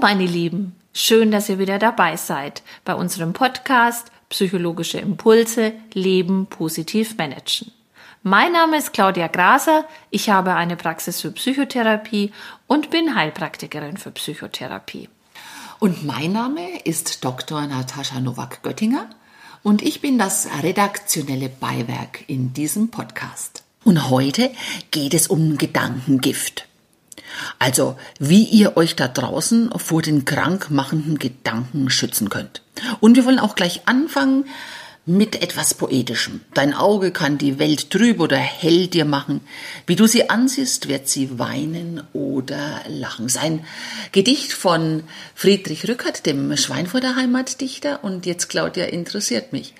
meine Lieben, schön, dass ihr wieder dabei seid bei unserem Podcast Psychologische Impulse Leben positiv managen. Mein Name ist Claudia Graser, ich habe eine Praxis für Psychotherapie und bin Heilpraktikerin für Psychotherapie. Und mein Name ist Dr. Natascha Nowak-Göttinger und ich bin das redaktionelle Beiwerk in diesem Podcast. Und heute geht es um Gedankengift. Also, wie ihr euch da draußen vor den krankmachenden Gedanken schützen könnt. Und wir wollen auch gleich anfangen mit etwas Poetischem. Dein Auge kann die Welt trüb oder hell dir machen. Wie du sie ansiehst, wird sie weinen oder lachen. Sein Gedicht von Friedrich Rückert, dem Schweinfurter Heimatdichter. Und jetzt, Claudia, interessiert mich.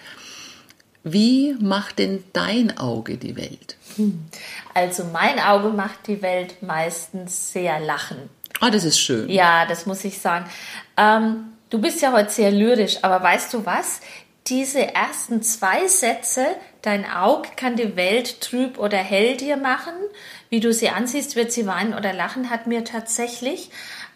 Wie macht denn dein Auge die Welt? Hm. Also mein Auge macht die Welt meistens sehr lachen. Ah, das ist schön. Ja, das muss ich sagen. Ähm, du bist ja heute sehr lyrisch, aber weißt du was? Diese ersten zwei Sätze, dein Auge kann die Welt trüb oder hell dir machen, wie du sie ansiehst, wird sie weinen oder lachen, hat mir tatsächlich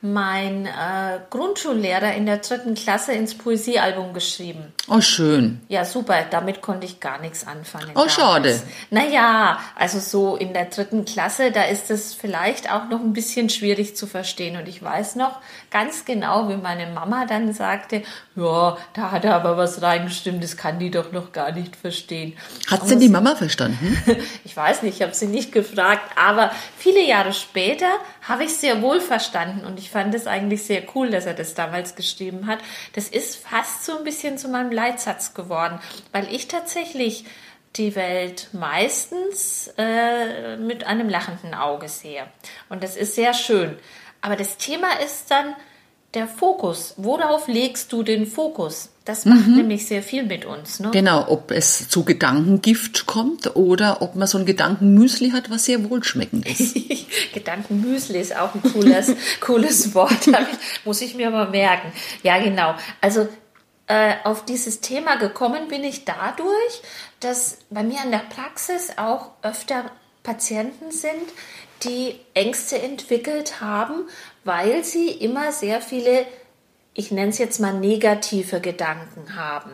mein äh, Grundschullehrer in der dritten Klasse ins Poesiealbum geschrieben. Oh, schön. Ja, super. Damit konnte ich gar nichts anfangen. Oh, damals. schade. Naja, also so in der dritten Klasse, da ist es vielleicht auch noch ein bisschen schwierig zu verstehen. Und ich weiß noch ganz genau, wie meine Mama dann sagte, ja, da hat er aber was reingestimmt, das kann die doch noch gar nicht verstehen. Hat denn die Mama verstanden? ich weiß nicht, ich habe sie nicht gefragt, aber viele Jahre später habe ich sehr wohl verstanden und ich fand es eigentlich sehr cool, dass er das damals geschrieben hat. Das ist fast so ein bisschen zu meinem Leitsatz geworden, weil ich tatsächlich die Welt meistens äh, mit einem lachenden Auge sehe. Und das ist sehr schön. Aber das Thema ist dann, der Fokus. Worauf legst du den Fokus? Das macht mhm. nämlich sehr viel mit uns. Ne? Genau, ob es zu Gedankengift kommt oder ob man so ein Gedankenmüsli hat, was sehr wohlschmeckend ist. Gedankenmüsli ist auch ein cooles, cooles Wort, muss ich mir mal merken. Ja, genau. Also äh, auf dieses Thema gekommen bin ich dadurch, dass bei mir in der Praxis auch öfter Patienten sind, die Ängste entwickelt haben, weil sie immer sehr viele, ich nenne es jetzt mal negative Gedanken haben.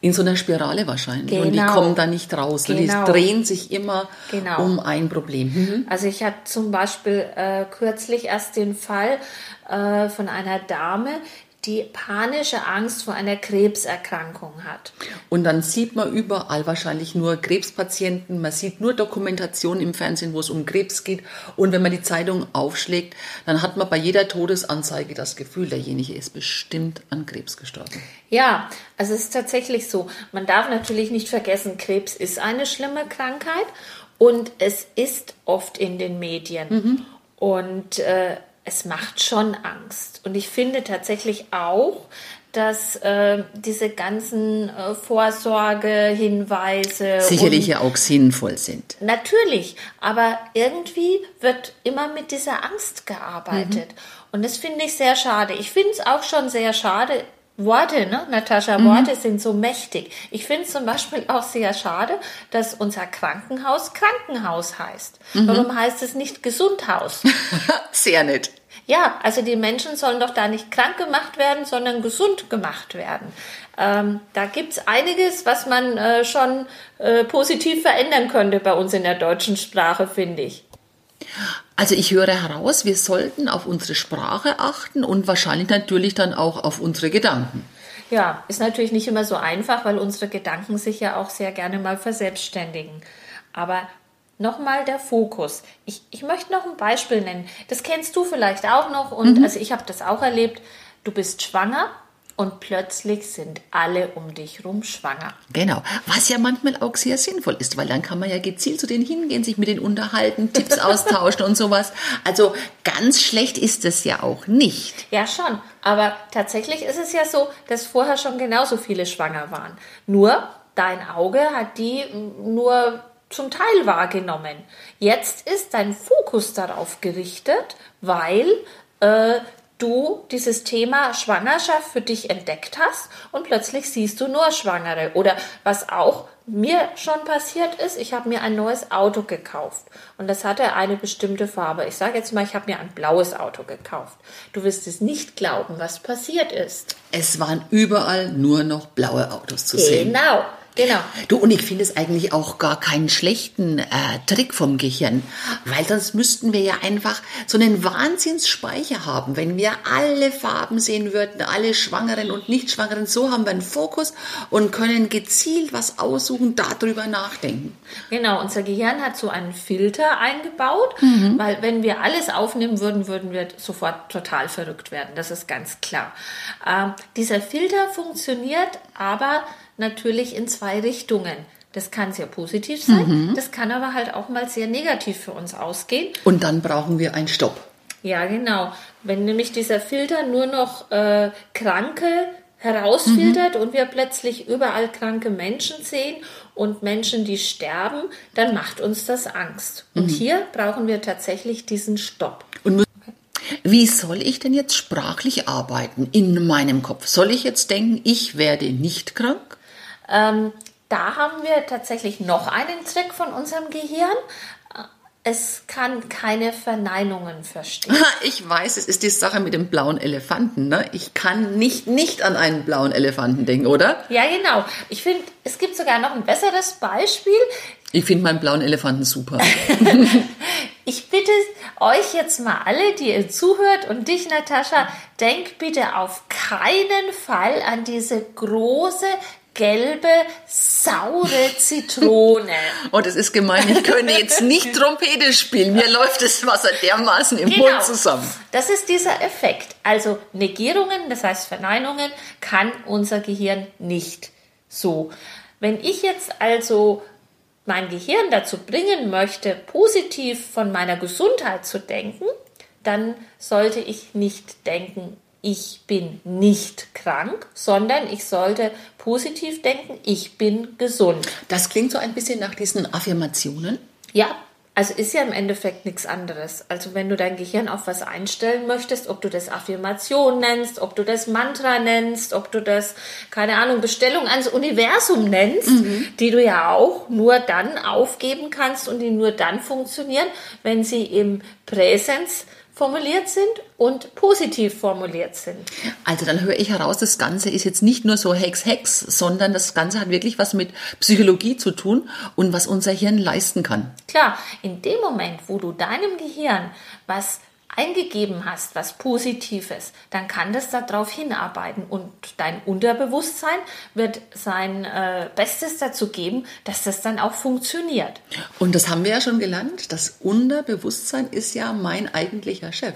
In so einer Spirale wahrscheinlich. Genau. Und die genau. kommen da nicht raus. Genau. Die drehen sich immer genau. um ein Problem. Mhm. Also ich hatte zum Beispiel äh, kürzlich erst den Fall äh, von einer Dame, die panische Angst vor einer Krebserkrankung hat. Und dann sieht man überall wahrscheinlich nur Krebspatienten, man sieht nur Dokumentationen im Fernsehen, wo es um Krebs geht. Und wenn man die Zeitung aufschlägt, dann hat man bei jeder Todesanzeige das Gefühl, derjenige ist bestimmt an Krebs gestorben. Ja, also es ist tatsächlich so. Man darf natürlich nicht vergessen, Krebs ist eine schlimme Krankheit und es ist oft in den Medien. Mhm. Und äh, es macht schon Angst. Und ich finde tatsächlich auch, dass äh, diese ganzen äh, Vorsorgehinweise sicherlich ja auch sinnvoll sind. Natürlich, aber irgendwie wird immer mit dieser Angst gearbeitet. Mhm. Und das finde ich sehr schade. Ich finde es auch schon sehr schade. Worte, ne, Natascha, mhm. Worte sind so mächtig. Ich finde es zum Beispiel auch sehr schade, dass unser Krankenhaus Krankenhaus heißt. Mhm. Warum heißt es nicht Gesundhaus? sehr nett. Ja, also die Menschen sollen doch da nicht krank gemacht werden, sondern gesund gemacht werden. Ähm, da gibt's einiges, was man äh, schon äh, positiv verändern könnte bei uns in der deutschen Sprache, finde ich. Also ich höre heraus, wir sollten auf unsere Sprache achten und wahrscheinlich natürlich dann auch auf unsere Gedanken. Ja, ist natürlich nicht immer so einfach, weil unsere Gedanken sich ja auch sehr gerne mal verselbstständigen. Aber nochmal der Fokus. Ich, ich möchte noch ein Beispiel nennen. Das kennst du vielleicht auch noch und mhm. also ich habe das auch erlebt. Du bist schwanger und plötzlich sind alle um dich rum schwanger. Genau, was ja manchmal auch sehr sinnvoll ist, weil dann kann man ja gezielt zu denen hingehen, sich mit denen unterhalten, Tipps austauschen und sowas. Also ganz schlecht ist es ja auch nicht. Ja, schon. Aber tatsächlich ist es ja so, dass vorher schon genauso viele schwanger waren. Nur dein Auge hat die nur zum Teil wahrgenommen. Jetzt ist dein Fokus darauf gerichtet, weil äh, du dieses Thema Schwangerschaft für dich entdeckt hast und plötzlich siehst du nur Schwangere. Oder was auch mir schon passiert ist, ich habe mir ein neues Auto gekauft und das hatte eine bestimmte Farbe. Ich sage jetzt mal, ich habe mir ein blaues Auto gekauft. Du wirst es nicht glauben, was passiert ist. Es waren überall nur noch blaue Autos zu sehen. Genau. Genau. Du, und ich finde es eigentlich auch gar keinen schlechten äh, Trick vom Gehirn, weil sonst müssten wir ja einfach so einen Wahnsinnsspeicher haben, wenn wir alle Farben sehen würden, alle Schwangeren und Nichtschwangeren, so haben wir einen Fokus und können gezielt was aussuchen, darüber nachdenken. Genau, unser Gehirn hat so einen Filter eingebaut, mhm. weil wenn wir alles aufnehmen würden, würden wir sofort total verrückt werden, das ist ganz klar. Ähm, dieser Filter funktioniert aber natürlich in zwei Richtungen. Das kann sehr positiv sein, mhm. das kann aber halt auch mal sehr negativ für uns ausgehen. Und dann brauchen wir einen Stopp. Ja, genau. Wenn nämlich dieser Filter nur noch äh, Kranke herausfiltert mhm. und wir plötzlich überall kranke Menschen sehen und Menschen, die sterben, dann macht uns das Angst. Und mhm. hier brauchen wir tatsächlich diesen Stopp. Und wie soll ich denn jetzt sprachlich arbeiten in meinem Kopf? Soll ich jetzt denken, ich werde nicht krank? Ähm, da haben wir tatsächlich noch einen Trick von unserem Gehirn. Es kann keine Verneinungen verstehen. Ich weiß, es ist die Sache mit dem blauen Elefanten. Ne? Ich kann nicht nicht an einen blauen Elefanten denken, oder? Ja, genau. Ich finde, es gibt sogar noch ein besseres Beispiel. Ich finde meinen blauen Elefanten super. ich bitte euch jetzt mal alle, die ihr zuhört und dich, Natascha, denk bitte auf keinen Fall an diese große gelbe, saure Zitrone. Und es ist gemein, ich könnte jetzt nicht Trompete spielen. Mir läuft das Wasser dermaßen im genau. Mund zusammen. Das ist dieser Effekt. Also Negierungen, das heißt Verneinungen, kann unser Gehirn nicht so. Wenn ich jetzt also mein Gehirn dazu bringen möchte, positiv von meiner Gesundheit zu denken, dann sollte ich nicht denken, ich bin nicht krank, sondern ich sollte positiv denken, ich bin gesund. Das klingt so ein bisschen nach diesen Affirmationen. Ja, also ist ja im Endeffekt nichts anderes. Also wenn du dein Gehirn auf was einstellen möchtest, ob du das Affirmation nennst, ob du das Mantra nennst, ob du das, keine Ahnung, Bestellung ans Universum nennst, mhm. die du ja auch nur dann aufgeben kannst und die nur dann funktionieren, wenn sie im Präsens formuliert sind und positiv formuliert sind. Also dann höre ich heraus, das Ganze ist jetzt nicht nur so Hex, Hex, sondern das Ganze hat wirklich was mit Psychologie zu tun und was unser Hirn leisten kann. Klar, in dem Moment, wo du deinem Gehirn was eingegeben hast, was Positives, dann kann das darauf hinarbeiten und dein Unterbewusstsein wird sein äh, Bestes dazu geben, dass das dann auch funktioniert. Und das haben wir ja schon gelernt, das Unterbewusstsein ist ja mein eigentlicher Chef.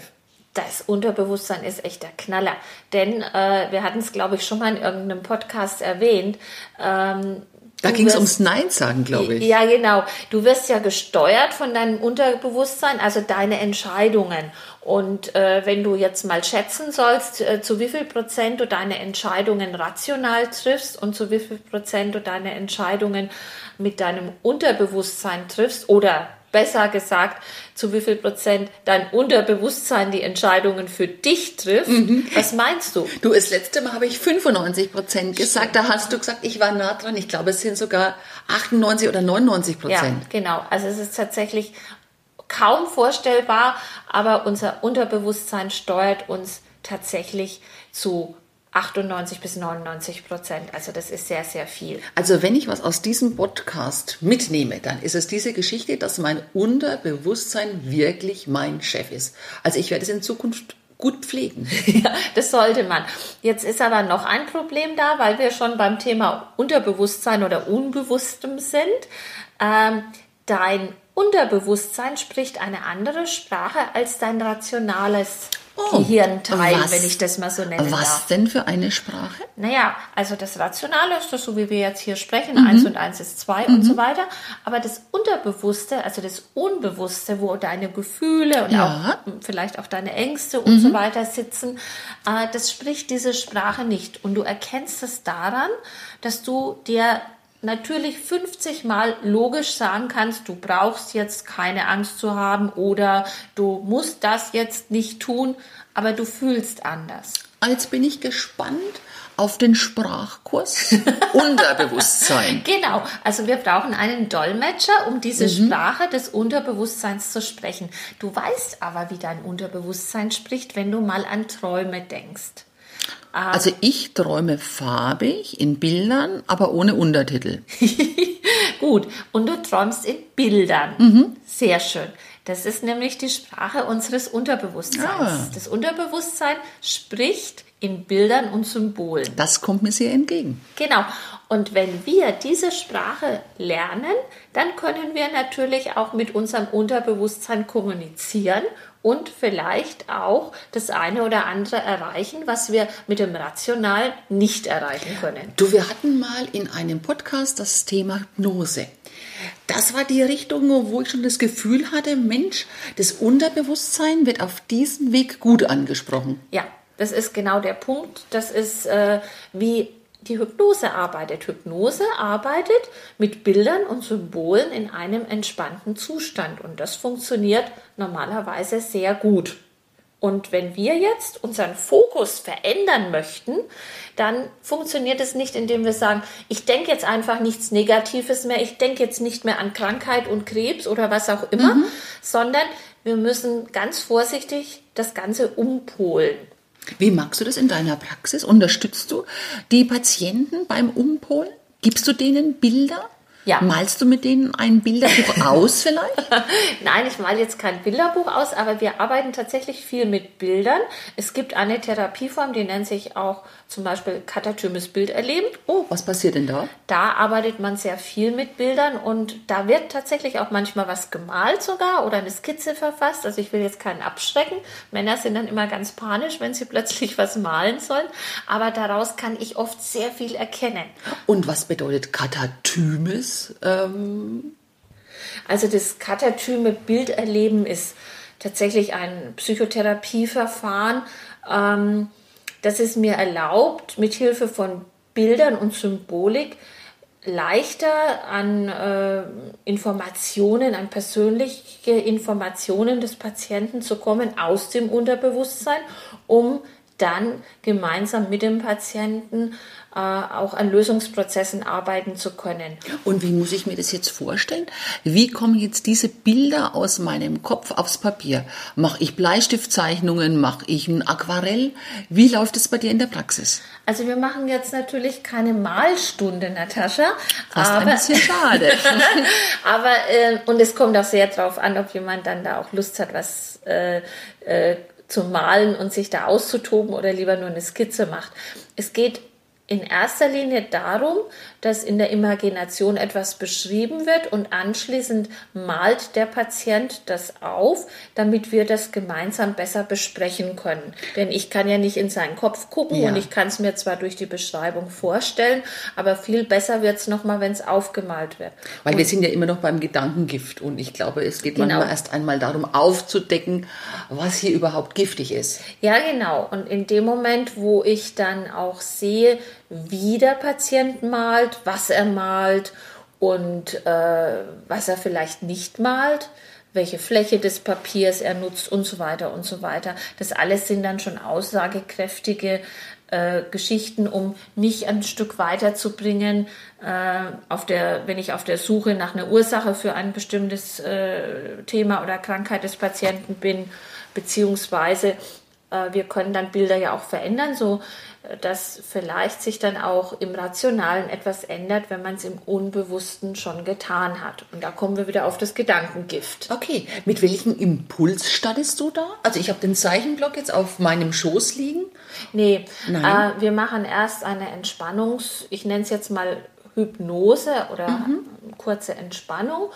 Das Unterbewusstsein ist echt der Knaller. Denn äh, wir hatten es, glaube ich, schon mal in irgendeinem Podcast erwähnt. Ähm, da ging es ums Nein sagen, glaube ich. Ja, genau. Du wirst ja gesteuert von deinem Unterbewusstsein, also deine Entscheidungen. Und äh, wenn du jetzt mal schätzen sollst, äh, zu wie viel Prozent du deine Entscheidungen rational triffst und zu wie viel Prozent du deine Entscheidungen mit deinem Unterbewusstsein triffst oder besser gesagt, zu wie viel Prozent dein Unterbewusstsein die Entscheidungen für dich trifft. Mhm. Was meinst du? Du, das letzte Mal habe ich 95 Prozent gesagt. Da hast du gesagt, ich war nah dran. Ich glaube, es sind sogar 98 oder 99 Prozent. Ja, genau. Also es ist tatsächlich kaum vorstellbar, aber unser Unterbewusstsein steuert uns tatsächlich zu 98 bis 99 Prozent. Also das ist sehr, sehr viel. Also wenn ich was aus diesem Podcast mitnehme, dann ist es diese Geschichte, dass mein Unterbewusstsein wirklich mein Chef ist. Also ich werde es in Zukunft gut pflegen. Ja, das sollte man. Jetzt ist aber noch ein Problem da, weil wir schon beim Thema Unterbewusstsein oder Unbewusstem sind. Ähm, dein Unterbewusstsein spricht eine andere Sprache als dein rationales oh, Gehirnteil, was, wenn ich das mal so nennen was darf. denn für eine Sprache? Naja, also das Rationale ist das so, wie wir jetzt hier sprechen, mhm. eins und eins ist zwei mhm. und so weiter. Aber das Unterbewusste, also das Unbewusste, wo deine Gefühle und ja. auch vielleicht auch deine Ängste und mhm. so weiter sitzen, äh, das spricht diese Sprache nicht. Und du erkennst es daran, dass du dir natürlich 50 Mal logisch sagen kannst, du brauchst jetzt keine Angst zu haben oder du musst das jetzt nicht tun, aber du fühlst anders. Jetzt bin ich gespannt auf den Sprachkurs Unterbewusstsein. Genau, also wir brauchen einen Dolmetscher, um diese mhm. Sprache des Unterbewusstseins zu sprechen. Du weißt aber, wie dein Unterbewusstsein spricht, wenn du mal an Träume denkst. Ah. Also ich träume farbig in Bildern, aber ohne Untertitel. Gut, und du träumst in Bildern. Mhm. Sehr schön. Das ist nämlich die Sprache unseres Unterbewusstseins. Ah. Das Unterbewusstsein spricht in Bildern und Symbolen. Das kommt mir sehr entgegen. Genau. Und wenn wir diese Sprache lernen, dann können wir natürlich auch mit unserem Unterbewusstsein kommunizieren und vielleicht auch das eine oder andere erreichen, was wir mit dem Rational nicht erreichen können. Du, wir hatten mal in einem Podcast das Thema Hypnose. Das war die Richtung, wo ich schon das Gefühl hatte, Mensch, das Unterbewusstsein wird auf diesem Weg gut angesprochen. Ja, das ist genau der Punkt. Das ist äh, wie die Hypnose arbeitet. Hypnose arbeitet mit Bildern und Symbolen in einem entspannten Zustand und das funktioniert normalerweise sehr gut. Und wenn wir jetzt unseren Fokus verändern möchten, dann funktioniert es nicht, indem wir sagen, ich denke jetzt einfach nichts Negatives mehr, ich denke jetzt nicht mehr an Krankheit und Krebs oder was auch immer, mhm. sondern wir müssen ganz vorsichtig das Ganze umpolen. Wie magst du das in deiner Praxis? Unterstützt du die Patienten beim Umpolen? Gibst du denen Bilder? Ja. Malst du mit denen ein Bilderbuch aus vielleicht? Nein, ich male jetzt kein Bilderbuch aus, aber wir arbeiten tatsächlich viel mit Bildern. Es gibt eine Therapieform, die nennt sich auch zum Beispiel katatymes Bilderleben. Oh, was passiert denn da? Da arbeitet man sehr viel mit Bildern und da wird tatsächlich auch manchmal was gemalt sogar oder eine Skizze verfasst. Also ich will jetzt keinen abschrecken. Männer sind dann immer ganz panisch, wenn sie plötzlich was malen sollen. Aber daraus kann ich oft sehr viel erkennen. Und was bedeutet katatymes? Ähm also das katatyme Bilderleben ist tatsächlich ein Psychotherapieverfahren, ähm, das es mir erlaubt, mit Hilfe von Bildern und Symbolik leichter an äh, Informationen, an persönliche Informationen des Patienten zu kommen aus dem Unterbewusstsein, um dann gemeinsam mit dem Patienten äh, auch an Lösungsprozessen arbeiten zu können. Und wie muss ich mir das jetzt vorstellen? Wie kommen jetzt diese Bilder aus meinem Kopf aufs Papier? Mache ich Bleistiftzeichnungen? Mache ich ein Aquarell? Wie läuft es bei dir in der Praxis? Also wir machen jetzt natürlich keine Malstunde, Natascha. Fast aber, ein bisschen schade. aber äh, und es kommt auch sehr darauf an, ob jemand dann da auch Lust hat, was äh, äh, zu malen und sich da auszutoben oder lieber nur eine Skizze macht. Es geht in erster Linie darum, dass in der Imagination etwas beschrieben wird und anschließend malt der Patient das auf, damit wir das gemeinsam besser besprechen können. Denn ich kann ja nicht in seinen Kopf gucken ja. und ich kann es mir zwar durch die Beschreibung vorstellen, aber viel besser wird es nochmal, wenn es aufgemalt wird. Weil und wir sind ja immer noch beim Gedankengift und ich glaube, es geht genau. manchmal erst einmal darum aufzudecken, was hier überhaupt giftig ist. Ja, genau. Und in dem Moment, wo ich dann auch sehe, wie der Patient malt, was er malt und äh, was er vielleicht nicht malt, welche Fläche des Papiers er nutzt und so weiter und so weiter. Das alles sind dann schon aussagekräftige äh, Geschichten, um mich ein Stück weiterzubringen, äh, auf der, wenn ich auf der Suche nach einer Ursache für ein bestimmtes äh, Thema oder Krankheit des Patienten bin, beziehungsweise wir können dann Bilder ja auch verändern, so dass vielleicht sich dann auch im Rationalen etwas ändert, wenn man es im Unbewussten schon getan hat. Und da kommen wir wieder auf das Gedankengift. Okay, mit welchem Impuls startest du da? Also ich habe den Zeichenblock jetzt auf meinem Schoß liegen. Nee, äh, wir machen erst eine Entspannungs-, ich nenne es jetzt mal Hypnose oder mhm. kurze Entspannung.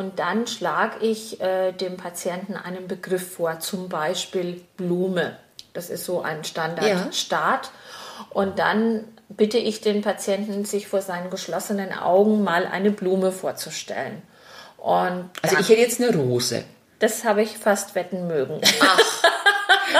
Und dann schlage ich äh, dem Patienten einen Begriff vor, zum Beispiel Blume. Das ist so ein Standardstart. Ja. Und dann bitte ich den Patienten, sich vor seinen geschlossenen Augen mal eine Blume vorzustellen. Und also ich hätte jetzt eine Rose. Das habe ich fast wetten mögen. Ach.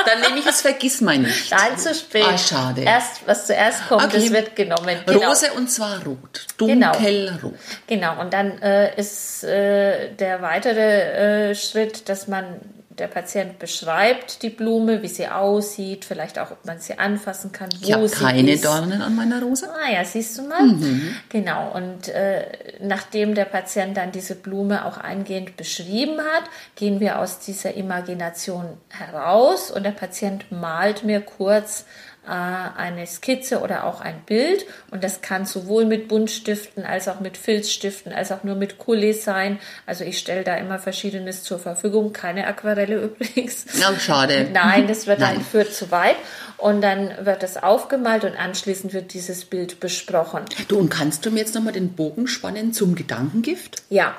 Dann nehme ich es vergiss mal nicht. Nein, zu spät. Ah, schade. Erst, was zuerst kommt, okay. das wird genommen. Genau. Rose und zwar rot. Genau. Dunkelrot. Genau. genau. Und dann äh, ist äh, der weitere äh, Schritt, dass man der Patient beschreibt die Blume, wie sie aussieht, vielleicht auch, ob man sie anfassen kann, wo ich habe keine ist. Dornen an meiner Rose. Ah ja, siehst du mal. Mhm. Genau. Und äh, nachdem der Patient dann diese Blume auch eingehend beschrieben hat, gehen wir aus dieser Imagination heraus und der Patient malt mir kurz äh, eine Skizze oder auch ein Bild. Und das kann sowohl mit Buntstiften als auch mit Filzstiften als auch nur mit Kulis sein. Also ich stelle da immer Verschiedenes zur Verfügung. Keine Aquarelle übrigens. Ja, schade. Nein, das wird Nein. dann führt zu weit. Und dann wird das aufgemalt und anschließend wird dieses Bild besprochen. Du, und kannst du mir jetzt nochmal den Bogen spannen zum Gedankengift? Ja,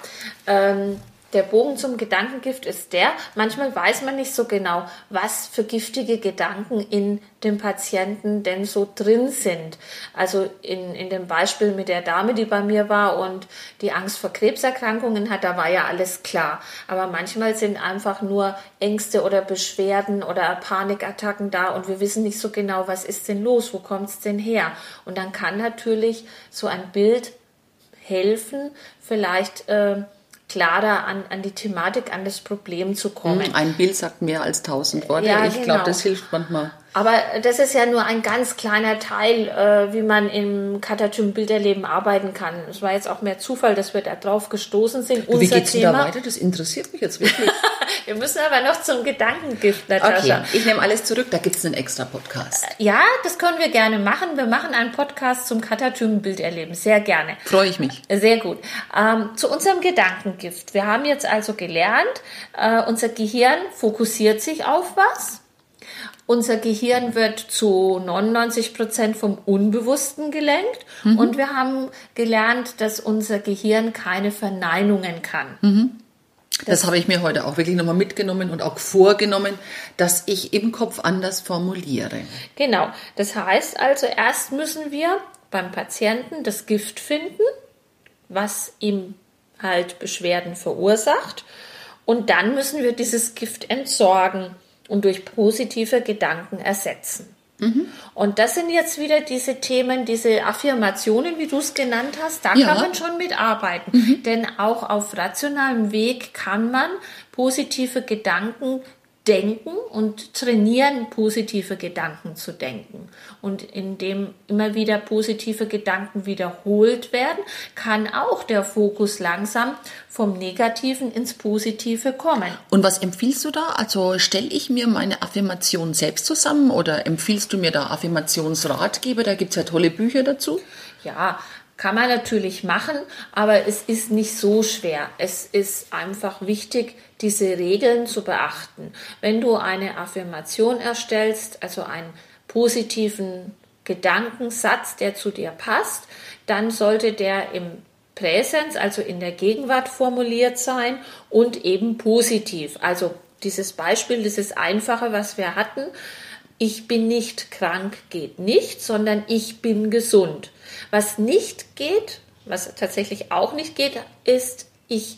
ähm, der Bogen zum Gedankengift ist der, manchmal weiß man nicht so genau, was für giftige Gedanken in dem Patienten denn so drin sind. Also in, in dem Beispiel mit der Dame, die bei mir war und die Angst vor Krebserkrankungen hat, da war ja alles klar. Aber manchmal sind einfach nur Ängste oder Beschwerden oder Panikattacken da und wir wissen nicht so genau, was ist denn los, wo kommt es denn her. Und dann kann natürlich so ein Bild helfen, vielleicht äh, klarer an, an die Thematik, an das Problem zu kommen. Hm, ein Bild sagt mehr als tausend Worte. Ja, ich genau. glaube, das hilft manchmal. Aber das ist ja nur ein ganz kleiner Teil, äh, wie man im Katatum-Bilderleben arbeiten kann. Es war jetzt auch mehr Zufall, dass wir da drauf gestoßen sind. Unser wie geht's Thema. da weiter? Das interessiert mich jetzt wirklich. wir müssen aber noch zum Gedankengift, Natascha. Okay, ich nehme alles zurück. Da gibt es einen extra Podcast. Äh, ja, das können wir gerne machen. Wir machen einen Podcast zum Katatum-Bilderleben. Sehr gerne. Freue ich mich. Sehr gut. Ähm, zu unserem Gedankengift. Wir haben jetzt also gelernt, äh, unser Gehirn fokussiert sich auf was unser Gehirn wird zu 99 Prozent vom Unbewussten gelenkt mhm. und wir haben gelernt, dass unser Gehirn keine Verneinungen kann. Mhm. Das, das habe ich mir heute auch wirklich nochmal mitgenommen und auch vorgenommen, dass ich im Kopf anders formuliere. Genau. Das heißt also, erst müssen wir beim Patienten das Gift finden, was ihm halt Beschwerden verursacht. Und dann müssen wir dieses Gift entsorgen und durch positive Gedanken ersetzen. Mhm. Und das sind jetzt wieder diese Themen, diese Affirmationen, wie du es genannt hast, da ja. kann man schon mitarbeiten. Mhm. Denn auch auf rationalem Weg kann man positive Gedanken denken und trainieren, positive Gedanken zu denken. Und indem immer wieder positive Gedanken wiederholt werden, kann auch der Fokus langsam vom Negativen ins Positive kommen. Und was empfiehlst du da? Also stelle ich mir meine Affirmation selbst zusammen oder empfiehlst du mir da Affirmationsratgeber? Da gibt es ja tolle Bücher dazu. Ja, kann man natürlich machen, aber es ist nicht so schwer. Es ist einfach wichtig, diese Regeln zu beachten. Wenn du eine Affirmation erstellst, also einen positiven Gedankensatz, der zu dir passt, dann sollte der im Präsens, also in der Gegenwart formuliert sein und eben positiv. Also dieses Beispiel, dieses Einfache, was wir hatten, ich bin nicht krank geht nicht, sondern ich bin gesund. Was nicht geht, was tatsächlich auch nicht geht, ist, ich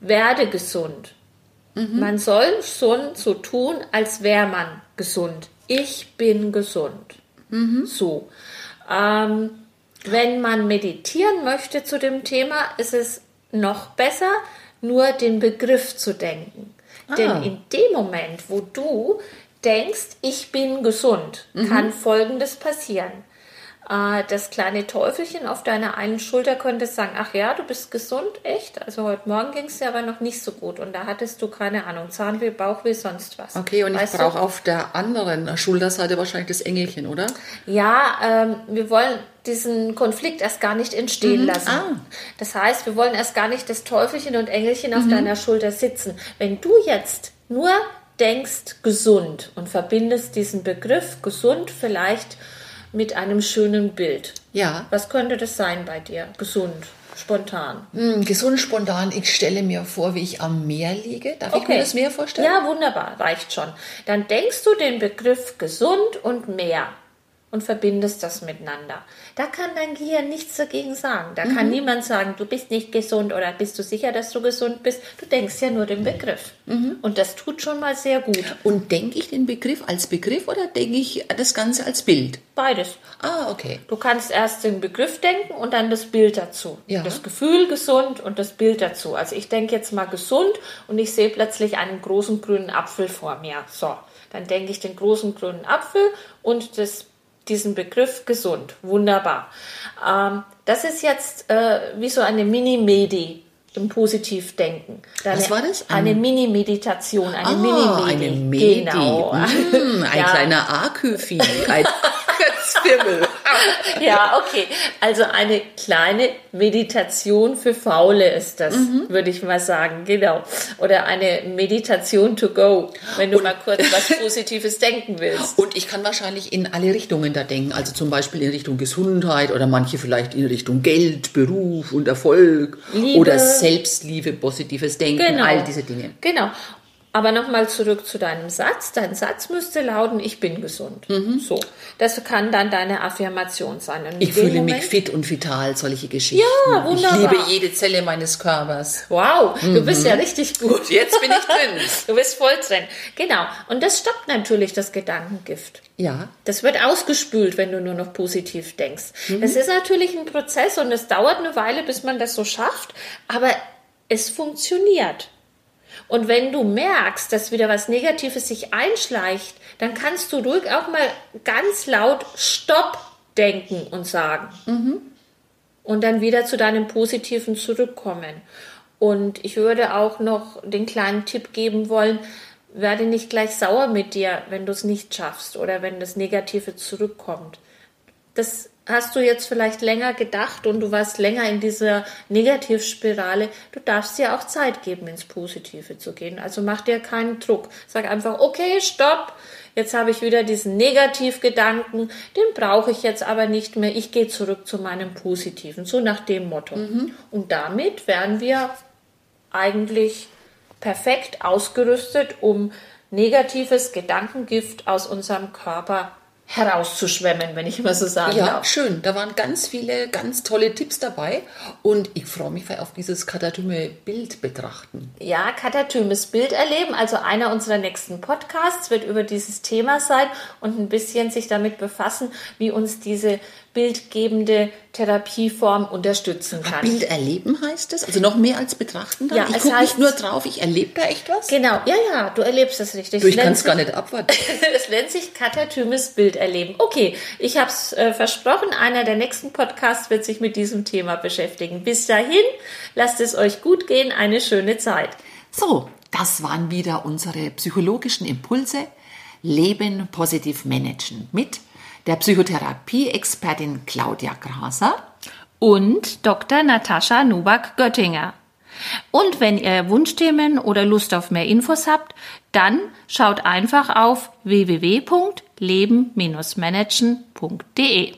werde gesund. Mhm. Man soll schon so tun, als wäre man gesund. Ich bin gesund. Mhm. So. Ähm, wenn man meditieren möchte zu dem Thema, ist es noch besser, nur den Begriff zu denken. Ah. Denn in dem Moment, wo du denkst, ich bin gesund, mhm. kann Folgendes passieren. Äh, das kleine Teufelchen auf deiner einen Schulter könnte sagen, ach ja, du bist gesund, echt? Also heute Morgen ging es dir aber noch nicht so gut und da hattest du keine Ahnung, Zahnweh, Bauchweh, sonst was. Okay, und weißt ich brauche auf der anderen Schulterseite wahrscheinlich das Engelchen, oder? Ja, ähm, wir wollen diesen Konflikt erst gar nicht entstehen mhm. lassen. Ah. Das heißt, wir wollen erst gar nicht das Teufelchen und Engelchen auf mhm. deiner Schulter sitzen. Wenn du jetzt nur denkst gesund und verbindest diesen Begriff gesund vielleicht mit einem schönen Bild. Ja. Was könnte das sein bei dir? Gesund, spontan. Mm, gesund, spontan. Ich stelle mir vor, wie ich am Meer liege. Darf okay. ich mir das Meer vorstellen? Ja, wunderbar, reicht schon. Dann denkst du den Begriff gesund und Meer. Und verbindest das miteinander. Da kann dein Gehirn nichts dagegen sagen. Da kann niemand sagen, du bist nicht gesund oder bist du sicher, dass du gesund bist. Du denkst ja nur den Begriff. Und das tut schon mal sehr gut. Und denke ich den Begriff als Begriff oder denke ich das Ganze als Bild? Beides. Ah, okay. Du kannst erst den Begriff denken und dann das Bild dazu. Ja. Das Gefühl gesund und das Bild dazu. Also ich denke jetzt mal gesund und ich sehe plötzlich einen großen grünen Apfel vor mir. So, dann denke ich den großen grünen Apfel und das, diesen Begriff gesund. Wunderbar. Ähm, das ist jetzt äh, wie so eine Mini-Medi im Positivdenken. Deine, Was war das? Eine Mini-Meditation, eine Ah, Mini-Medi. eine Medi. Genau. Mm, ein Ja. kleiner Aküfi, ein Kötzfimmel. Ja, okay. Also eine kleine Meditation für Faule ist das, Mhm. würde ich mal sagen. Genau. Oder eine Meditation to go, wenn du mal kurz was Positives denken willst. Und ich kann wahrscheinlich in alle Richtungen da denken. Also zum Beispiel in Richtung Gesundheit oder manche vielleicht in Richtung Geld, Beruf und Erfolg. Liebe. Oder Selbstliebe, positives Denken, Genau. all diese Dinge. Genau. Aber nochmal zurück zu deinem Satz. Dein Satz müsste lauten, ich bin gesund. So. Das kann dann deine Affirmation sein. Und Mhm. Ich fühle Moment- mich fit und vital, solche Geschichten. Ja, wunderbar. Ich liebe jede Zelle meines Körpers. Wow, du bist Mhm. ja richtig gut. Jetzt bin ich drin. Du bist voll drin. Genau. Und das stoppt natürlich das Gedankengift. Ja. Das wird ausgespült, wenn du nur noch positiv denkst. Das ist natürlich ein Prozess und es dauert eine Weile, bis man das so schafft, aber es funktioniert. Und wenn du merkst, dass wieder was Negatives sich einschleicht, dann kannst du ruhig auch mal ganz laut Stopp denken und sagen. Und dann wieder zu deinem Positiven zurückkommen. Und ich würde auch noch den kleinen Tipp geben wollen, werde nicht gleich sauer mit dir, wenn du es nicht schaffst oder wenn das Negative zurückkommt. Das hast du jetzt vielleicht länger gedacht und du warst länger in dieser Negativspirale. Du darfst dir auch Zeit geben, ins Positive zu gehen. Also mach dir keinen Druck. Sag einfach, okay, stopp. Jetzt habe ich wieder diesen Negativgedanken, den brauche ich jetzt aber nicht mehr. Ich gehe zurück zu meinem Positiven, so nach dem Motto. Und damit wären wir eigentlich perfekt ausgerüstet, um negatives Gedankengift aus unserem Körper herauszuschwemmen, wenn ich mal so sagen Ja, darf. schön. Da waren ganz viele ganz tolle Tipps dabei. Und ich freue mich auf dieses katatyme Bild betrachten. Ja, katatymes Bild erleben. Also einer unserer nächsten Podcasts wird über dieses Thema sein und ein bisschen sich damit befassen, wie uns diese bildgebende Therapieform unterstützen kann. Bild erleben heißt es? Also noch mehr als betrachten dann? Ja, ich es gucke nicht nur drauf, ich erlebe da echt was? Genau, ja, ja, du erlebst das richtig. Du, ich Es kann es gar nicht abwarten. Es nennt sich katatymes Bild erleben. Okay, ich habe es äh, versprochen, einer der nächsten Podcasts wird sich mit diesem Thema beschäftigen. Bis dahin, lasst es euch gut gehen, eine schöne Zeit. So, das waren wieder unsere psychologischen Impulse. Leben positiv managen mit der Psychotherapie-Expertin Claudia Graser. Und Dr. Natascha Nubak-Göttinger. Und wenn ihr Wunschthemen oder Lust auf mehr Infos habt, dann schaut einfach auf www.leben-managen.de.